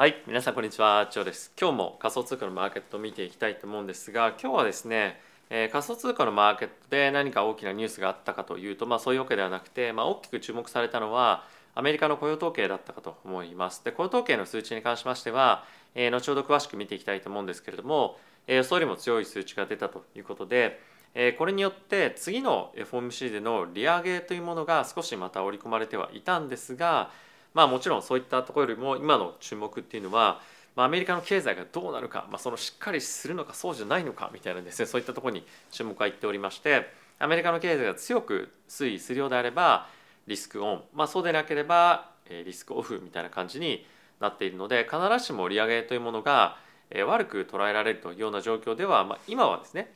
はい皆さんこんにちは。チョウです。今日も仮想通貨のマーケットを見ていきたいと思うんですが今日はですね、えー、仮想通貨のマーケットで何か大きなニュースがあったかというとまあそういうわけではなくて、まあ、大きく注目されたのはアメリカの雇用統計だったかと思います。で雇用統計の数値に関しましては、えー、後ほど詳しく見ていきたいと思うんですけれども、えー、予想よりも強い数値が出たということでえこれによって次の FOMC での利上げというものが少しまた織り込まれてはいたんですがまあもちろんそういったところよりも今の注目っていうのは、まあ、アメリカの経済がどうなるか、まあ、そのしっかりするのかそうじゃないのかみたいなですねそういったところに注目がいっておりましてアメリカの経済が強く推移するようであればリスクオン、まあ、そうでなければリスクオフみたいな感じになっているので必ずしも利上げというものが悪く捉えられるというような状況では、まあ、今はですね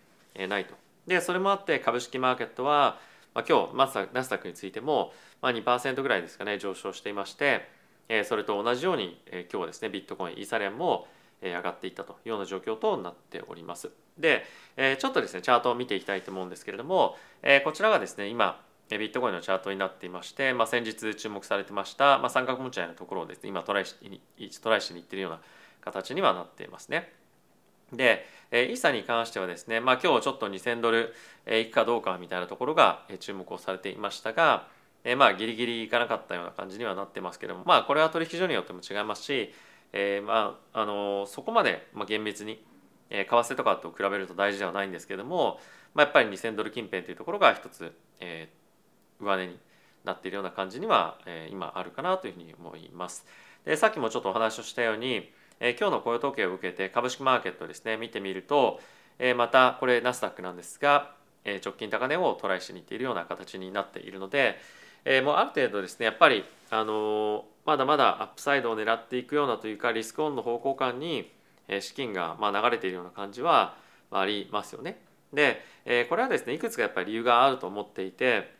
ないと。でそれもあって株式マーケットはまあ、今日ナスダックについても、まあ、2%ぐらいですかね上昇していまして、えー、それと同じように、えー、今日はですねビットコインイーサリアムも、えー、上がっていったというような状況となっております。で、えー、ちょっとですねチャートを見ていきたいと思うんですけれども、えー、こちらがですね今ビットコインのチャートになっていまして、まあ、先日注目されてました、まあ、三角持ち合いのところをですね今トライしトライしにいってるような形にはなっていますね。で、イーサに関してはですね、まあ、今日ちょっと2000ドルいくかどうかみたいなところが注目をされていましたが、えまあギリギリいかなかったような感じにはなってますけどもまあこれは取引所によっても違いますし、えー、まああのそこまでまあ厳密に為替とかと比べると大事ではないんですけども、まあ、やっぱり2000ドル近辺というところが一つ、えー、上値になっているような感じには、えー、今あるかなというふうに思います。でさっきもちょっとお話をしたようにえ今日の雇用統計を受けて株式マーケットですね見てみると、えまたこれナスダックなんですが、え直近高値をトライしにいっているような形になっているので、えもうある程度ですねやっぱり、あのまだまだアップサイドを狙っていくようなというかリスクオンの方向感に資金がま流れているような感じはありますよね。でこれはですねいくつかやっぱり理由があると思っていて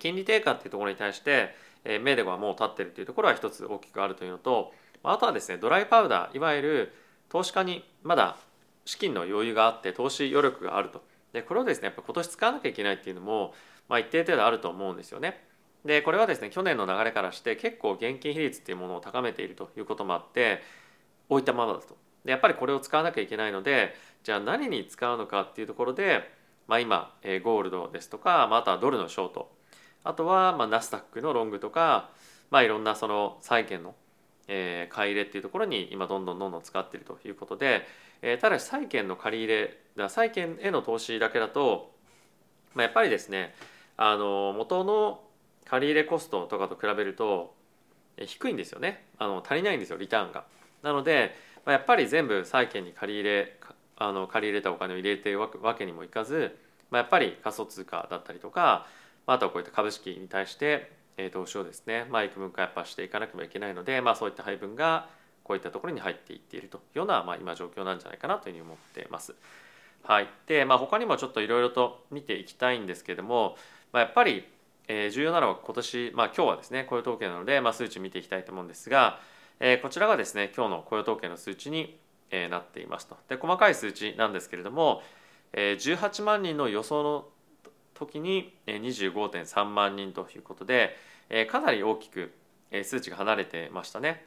金利低下っていうところに対して目ではもう立ってるというところは一つ大きくあるというのとあとはですねドライパウダーいわゆる投資家にまだ資金の余裕があって投資余力があるとでこれをですねやっぱ今年使わなきゃいけないっていうのも、まあ、一定程度あると思うんですよね。でこれはですね去年の流れからして結構現金比率っていうものを高めているということもあって置いたままだと。でやっぱりこれを使わなきゃいけないのでじゃあ何に使うのかっていうところで、まあ、今ゴールドですとか、まあ、あとはドルのショートあとはまあナスダックのロングとか、まあ、いろんなその債券のえー、買い入れっていうところに今どんどんどんどん使っているということで、えー、ただし債券の借り入れだ債券への投資だけだと、まあ、やっぱりですねあの元の借り入れコストとかと比べると低いんですよねあの足りないんですよリターンが。なので、まあ、やっぱり全部債券に借り入れあの借り入れたお金を入れてるわけにもいかず、まあ、やっぱり仮想通貨だったりとかまあとはこういった株式に対して投資をですね、まあ、幾分かやっぱしていかなければいけないので、まあ、そういった配分がこういったところに入っていっているというような、まあ、今状況なんじゃないかなというふうに思ってます。はい、で、まあ、他にもちょっといろいろと見ていきたいんですけれども、まあ、やっぱり、重要なのは今年、まあ、今日はですね雇用統計なので、まあ、数値見ていきたいと思うんですが、えー、こちらがですね今日の雇用統計の数値に、なっていますと。で細かい数値なんですけれども、18万人の予想の時に25.3万人ということで、えかなり大きく数値が離れてましたね。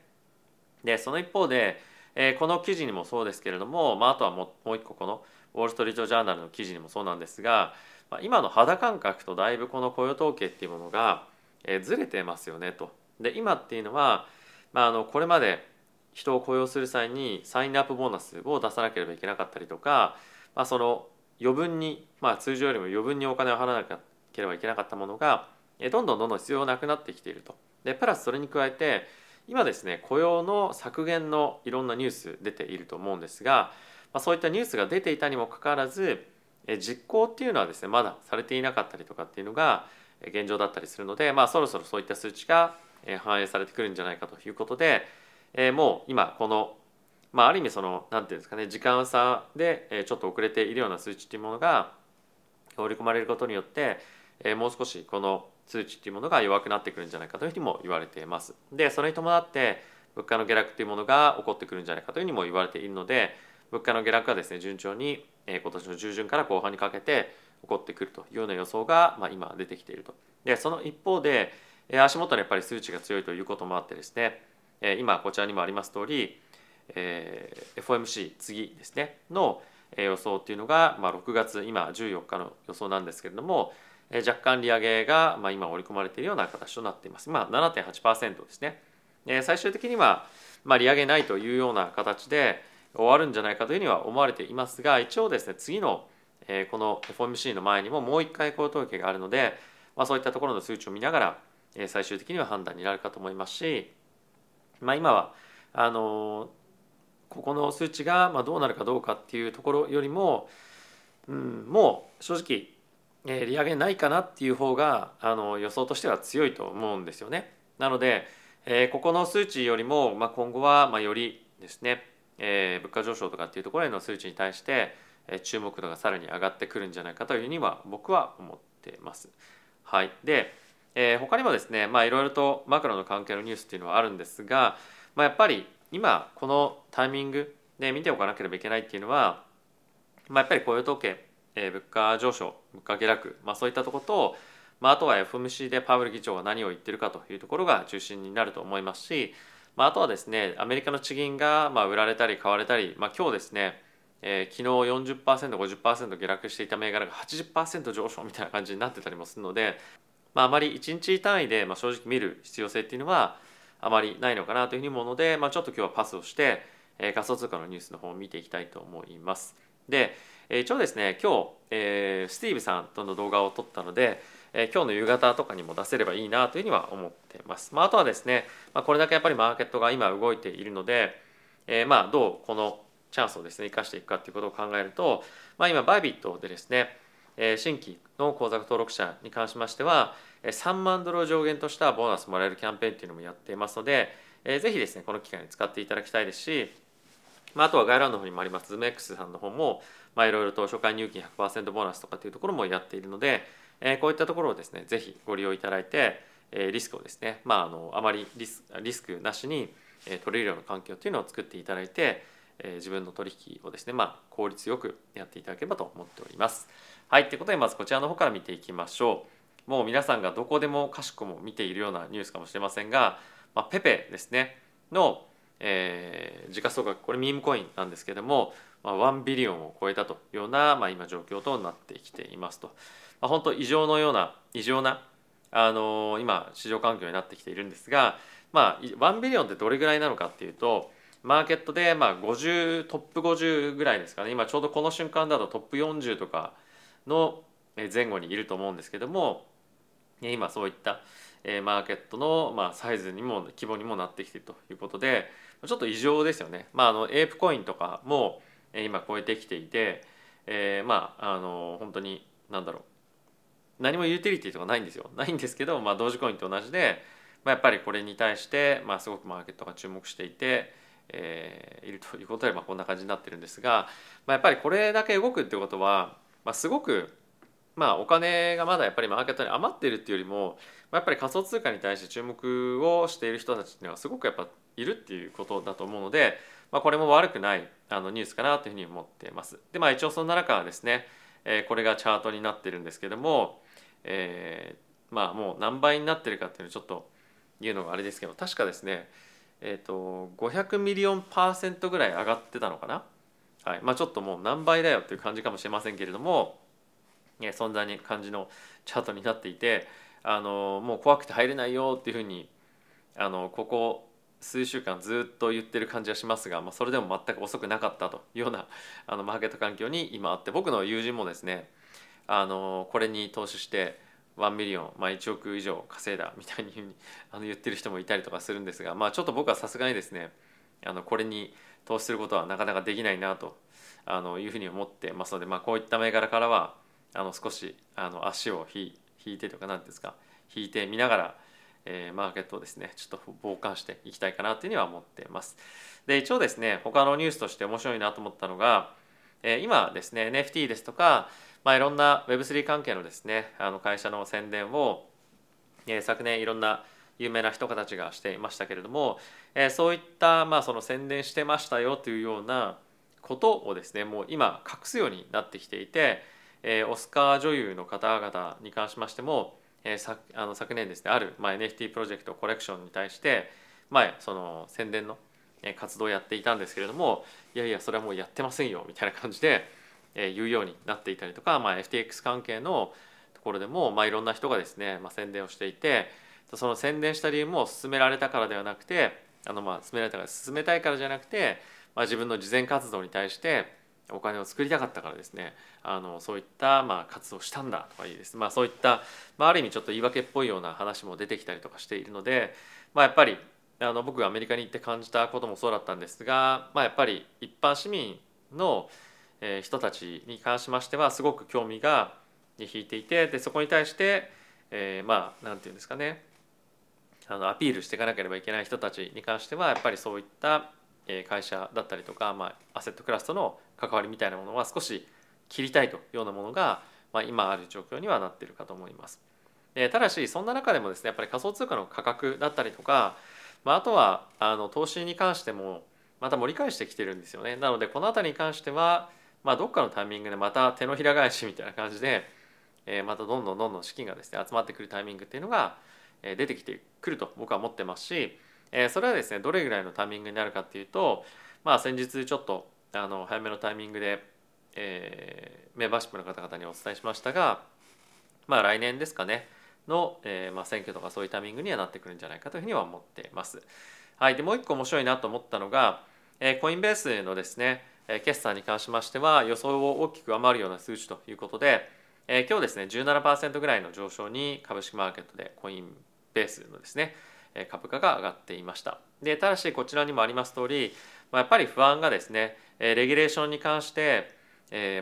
でその一方で、えこの記事にもそうですけれども、まあ、あとはもう一個このウォール・ストリート・ジャーナルの記事にもそうなんですが、まあ、今の肌感覚とだいぶこの雇用統計っていうものが、えずれてますよねと。で今っていうのは、まあ、あのこれまで人を雇用する際にサインアップボーナスを出さなければいけなかったりとか、まあ、その余分に、まあ、通常よりも余分にお金を払わなければいけなかったものがどんどんどんどん必要なくなってきていると。でプラスそれに加えて今ですね雇用の削減のいろんなニュース出ていると思うんですが、まあ、そういったニュースが出ていたにもかかわらず実行っていうのはですねまだされていなかったりとかっていうのが現状だったりするので、まあ、そろそろそういった数値が反映されてくるんじゃないかということで、え、もう今この、まあ、ある意味その何て言うんですかね時間差でちょっと遅れているような数値っていうものが織り込まれることによって、もう少しこの数値っていうものが弱くなってくるんじゃないかというふうにも言われています。でそれに伴って物価の下落っていうものが起こってくるんじゃないかというふうにも言われているので物価の下落がですね順調に今年の中旬から後半にかけて起こってくるというような予想が、まあ、今出てきていると。でその一方で足元にやっぱり数値が強いということもあってですね、今こちらにもあります通り、えー、FOMC 次ですねの予想っていうのが、まあ、6月今14日の予想なんですけれども、えー、若干利上げが、まあ、今織り込まれているような形となっています。まあ、7.8%ですね。えー、最終的には、まあ、利上げないというような形で終わるんじゃないかというふうには思われていますが一応ですね次の、えー、この FOMC の前にももう一回雇用統計があるので、まあ、そういったところの数値を見ながら、えー、最終的には判断になるかと思いますし、まあ、今はあのここの数値がまあどうなるかどうかっていうところよりも、うん、もう正直、えー、利上げないかなっていう方があの予想としては強いと思うんですよね。なので、えー、ここの数値よりも、まあ、今後はまあよりですね、えー、物価上昇とかっていうところへの数値に対して、えー、注目度がさらに上がってくるんじゃないかというふうには僕は思ってます。はい、で、えー、他にもですねまあいろいろとマクロの関係のニュースっていうのはあるんですが、まあ、やっぱり今このタイミングで見ておかなければいけないっていうのは、まあ、やっぱり雇用統計、えー、物価上昇物価下落、まあ、そういったとこと、まあ、あとは FMC でパウエル議長が何を言ってるかというところが中心になると思いますし、まあ、あとはですねアメリカの地銀がまあ売られたり買われたり、まあ、今日ですねえー、昨日 40%50% 下落していた銘柄が80%上昇みたいな感じになってたりもするので、まあ、あまり1日単位で、まあ、正直見る必要性っていうのはあまりないのかなというふうに思うので、まあ、ちょっと今日はパスをして、えー、仮想通貨のニュースの方を見ていきたいと思います。で、えー、一応ですね今日、えー、スティーブさんとの動画を撮ったので、えー、今日の夕方とかにも出せればいいなというふうには思っています。まあ、あとはですね、まあ、これだけやっぱりマーケットが今動いているので、えー、まあどうこのチャンスをですね生かしていくかということを考えると、まあ、今 Bybit でですね、えー、新規の口座登録者に関しましては3万ドルを上限としたボーナスもらえるキャンペーンっていうのもやっていますので、えー、ぜひですねこの機会に使っていただきたいですし、まあ、あとは概要欄の方にもありますズーム X さんの方もまあ、いろいろと初回入金100%ボーナスとかっていうところもやっているので、えー、こういったところをですねぜひご利用いただいて、えー、リスクをですね、まあ、あのあまりリスリスクなしに、え、取れるような環境っていうのを作っていただいて、え、自分の取引をですね、まあ、効率よくやっていただければと思っております。はい、ということでまずこちらの方から見ていきましょう。もう皆さんがどこでもかしこも見ているようなニュースかもしれませんが、まあ、ペペですねの、えー、時価総額これミームコインなんですけどもまあ、1ビリオンを超えたというような、まあ、今状況となってきていますと、まあ、本当異常のような異常なあのー、今市場環境になってきているんですが、まあ、1ビリオンってどれぐらいなのかっていうとマーケットでまあ50トップ50ぐらいですかね。今ちょうどこの瞬間だとトップ40とかの前後にいると思うんですけども今そういったえマーケットのまあサイズにも規模にもなってきているということでちょっと異常ですよね。まあ、あのエープコインとかも今超えてきていて、えー、まああの本当に何だろう何もユーティリティとかないんですよないんですけど、まあ、同時コインと同じで、まあ、やっぱりこれに対して、まあ、すごくマーケットが注目していて、えー、いるということで、まあ、こんな感じになってるんですが、まあ、やっぱりこれだけ動くってことは、まあ、すごくまあお金がまだやっぱりマーケットに余ってるっていうよりもやっぱり仮想通貨に対して注目をしている人たちっていうのはすごくやっぱいるっていうことだと思うので、まあ、これも悪くないあのニュースかなというふうに思っています。でまあ一応そんな中はですね、えー、これがチャートになってるんですけども、えー、まあもう何倍になってるかっていうのをちょっと言うのがあれですけど確かですねえっ、ー、と500ミリオンパーセントぐらい上がってたのかな。はいまあ、ちょっともう何倍だよっていう感じかもしれませんけれども、ね、そんなに感じのチャートになっていてあのもう怖くて入れないよっていうふうにあのここ数週間ずっと言ってる感じはしますが、まあ、それでも全く遅くなかったというようなあのマーケット環境に今あって僕の友人もですねあのこれに投資して1ミリオン、まあ、1億以上稼いだみたいにあの言ってる人もいたりとかするんですが、まあ、ちょっと僕はさすがにですねあのこれに投資することはなかなかできないなとあのいうふうに思ってますので、まあ、こういった銘柄からはあの少しあの足を引いてとか何ですか引いてみながらえー、マーケットをですねちょっと傍観していきたいかなというふうには思っています。で一応ですね他のニュースとして面白いなと思ったのが、えー、今ですね NFT ですとか、まあ、いろんな Web3 関係のですねあの会社の宣伝を、えー、昨年いろんな有名な人たちがしていましたけれども、えー、そういった、まあ、その宣伝してましたよというようなことをですねもう今隠すようになってきていて、えー、オスカー女優の方々に関しましてもえー、さあの昨年ですねある、まあ、NFT プロジェクトコレクションに対して、前その宣伝の活動をやっていたんですけれどもいやいやそれはもうやってませんよみたいな感じで言うようになっていたりとか、まあ、FTX 関係のところでも、まあ、いろんな人がですね、まあ、宣伝をしていてその宣伝した理由も進められたからではなくてあのまあ進められたから進めたいからじゃなくて、まあ、自分の慈善活動に対してお金を作りたかったからですね。あのそういったまあ活動したんだとかいいです、まあ、そういった、まあ、ある意味ちょっと言い訳っぽいような話も出てきたりとかしているので、まあ、やっぱりあの僕がアメリカに行って感じたこともそうだったんですが、まあ、やっぱり一般市民の人たちに関しましてはすごく興味が引いていてでそこに対して、えー、まあ何て言うんですかね。あのアピールしていかなければいけない人たちに関してはやっぱりそういった会社だったりとか、まあ、アセットクラスとの関わりみたいなものは少し切りたいというようなものが、まあ、今ある状況にはなっているかと思います。ただしそんな中でもですねやっぱり仮想通貨の価格だったりとか、まあ、あとはあの投資に関してもまた盛り返してきてるんですよね。なのでこの辺りに関しては、まあ、どっかのタイミングでまた手のひら返しみたいな感じで、えまたどんどんどんどん資金がですね集まってくるタイミングっていうのが出てきてくると僕は思ってますしえそれはですねどれぐらいのタイミングになるかっていうとまあ先日ちょっとあの早めのタイミングで、えー、メンバーシップの方々にお伝えしましたがまあ来年ですかねの、えーまあ、選挙とかそういうタイミングにはなってくるんじゃないかというふうには思っています。はい、でもう一個面白いなと思ったのが、えー、コインベースのですねえ決算に関しましては予想を大きく上回るような数値ということで、え、今日ですね17%ぐらいの上昇に株式マーケットでコインベースのですね株価が上がっていましたでただしこちらにもあります通り、まあ、やっぱり不安がですねレギュレーションに関して、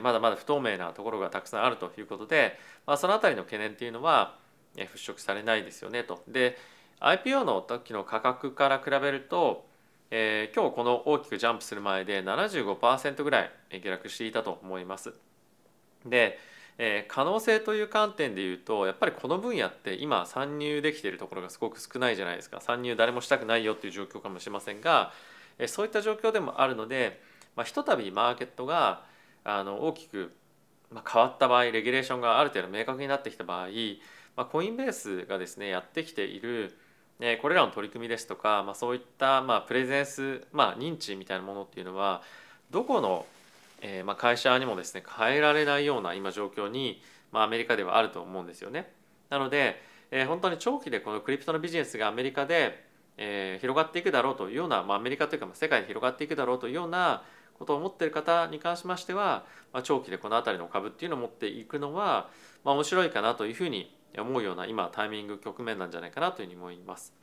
まだまだ不透明なところがたくさんあるということで、まあ、その辺りの懸念っていうのは払拭されないですよねと。で IPO の時の価格から比べると、えー、今日この大きくジャンプする前で75%ぐらい下落していたと思います。でえー、可能性という観点で言うとやっぱりこの分野って今参入できているところがすごく少ないじゃないですか。参入誰もしたくないよっていう状況かもしれませんが、えー、そういった状況でもあるので、まあ、ひとたびマーケットがあの大きく、まあ、変わった場合レギュレーションがある程度明確になってきた場合、まあ、コインベースがですねやってきているえこれらの取り組みですとか、まあ、そういった、まあ、プレゼンス、まあ、認知みたいなものっていうのはどこのえー、まあ、会社にもですね変えられないような今状況に、まあ、アメリカではあると思うんですよね。なので、えー、本当に長期でこのクリプトのビジネスがアメリカで、えー、広がっていくだろうというような、まあ、アメリカというか世界で広がっていくだろうというようなことを思っている方に関しましては、まあ、長期でこの辺りの株っていうのを持っていくのは、まあ、面白いかなというふうに思うような今タイミング局面なんじゃないかなというふうに思います。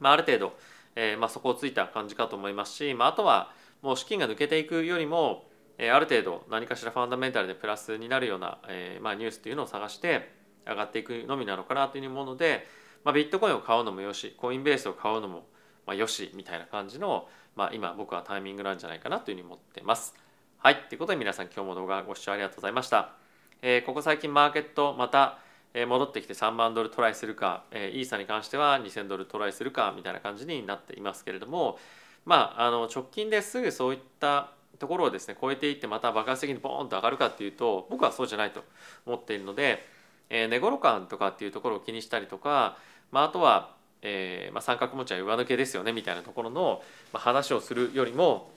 まあ、ある程度、えーまあ、そこをついた感じかと思いますし、まあ、あとはもう資金が抜けていくよりもえある程度何かしらファンダメンタルでプラスになるような、えまあ、ニュースというのを探して上がっていくのみなのかなというもので、まあ、ビットコインを買うのもよしコインベースを買うのもまあよしみたいな感じの、まあ、今僕はタイミングなんじゃないかなというふうに思ってます。はい。ということで皆さん今日も動画ご視聴ありがとうございました。えー、ここ最近マーケットまた戻ってきて3万ドルトライするか、えー、イーサに関しては2000ドルトライするかみたいな感じになっていますけれどもまああの直近ですぐそういったところをですね超えていってまた爆発的にボーンと上がるかっていうと僕はそうじゃないと思っているので、えー、値頃感とかっていうところを気にしたりとか、まあ、あとは、えーまあ、三角持ちは上抜けですよねみたいなところの、まあ、話をするよりも、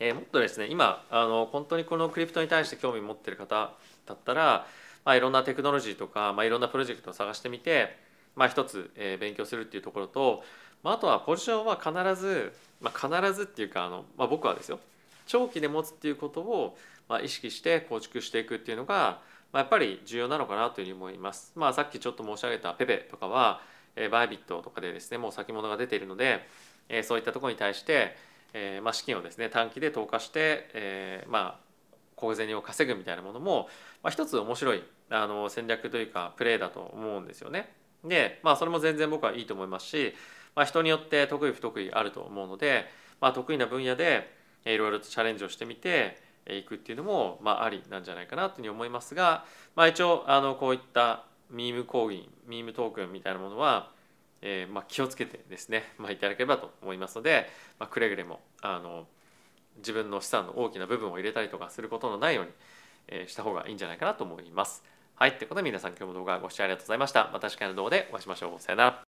えー、もっとですね今あの本当にこのクリプトに対して興味持ってる方だったら、まあ、いろんなテクノロジーとか、まあ、いろんなプロジェクトを探してみて、まあ、一つ、えー、勉強するっていうところと、まあ、あとはポジションは必ず、まあ、必ずっていうかあの、まあ、僕はですよ長期で持つっていうことを、まあ、意識して構築していくっていうのが、まあ、やっぱり重要なのかなというふうに思います。まあ、さっきちょっと申し上げたペペとかは、えー、バイビットとかでですねもう先物が出ているので、えー、そういったところに対して、えーまあ、資金をですね短期で投下して、えー、まあ小銭を稼ぐみたいなものも、まあ、一つ面白いあの戦略というかプレーだと思うんですよね。でまあそれも全然僕はいいと思いますし、まあ、人によって得意不得意あると思うので、まあ、得意な分野でいろいろとチャレンジをしてみていくっていうのも、まあ、ありなんじゃないかなというふうに思いますが、まあ、一応あのこういったミームコインミームトークンみたいなものは、えーまあ、気をつけてですね、まあ、いただければと思いますので、まあ、くれぐれもあの自分の資産の大きな部分を入れたりとかすることのないように、えー、した方がいいんじゃないかなと思います。はい。ということで皆さん今日も動画ご視聴ありがとうございました。また次回の動画でお会いしましょう。さよなら。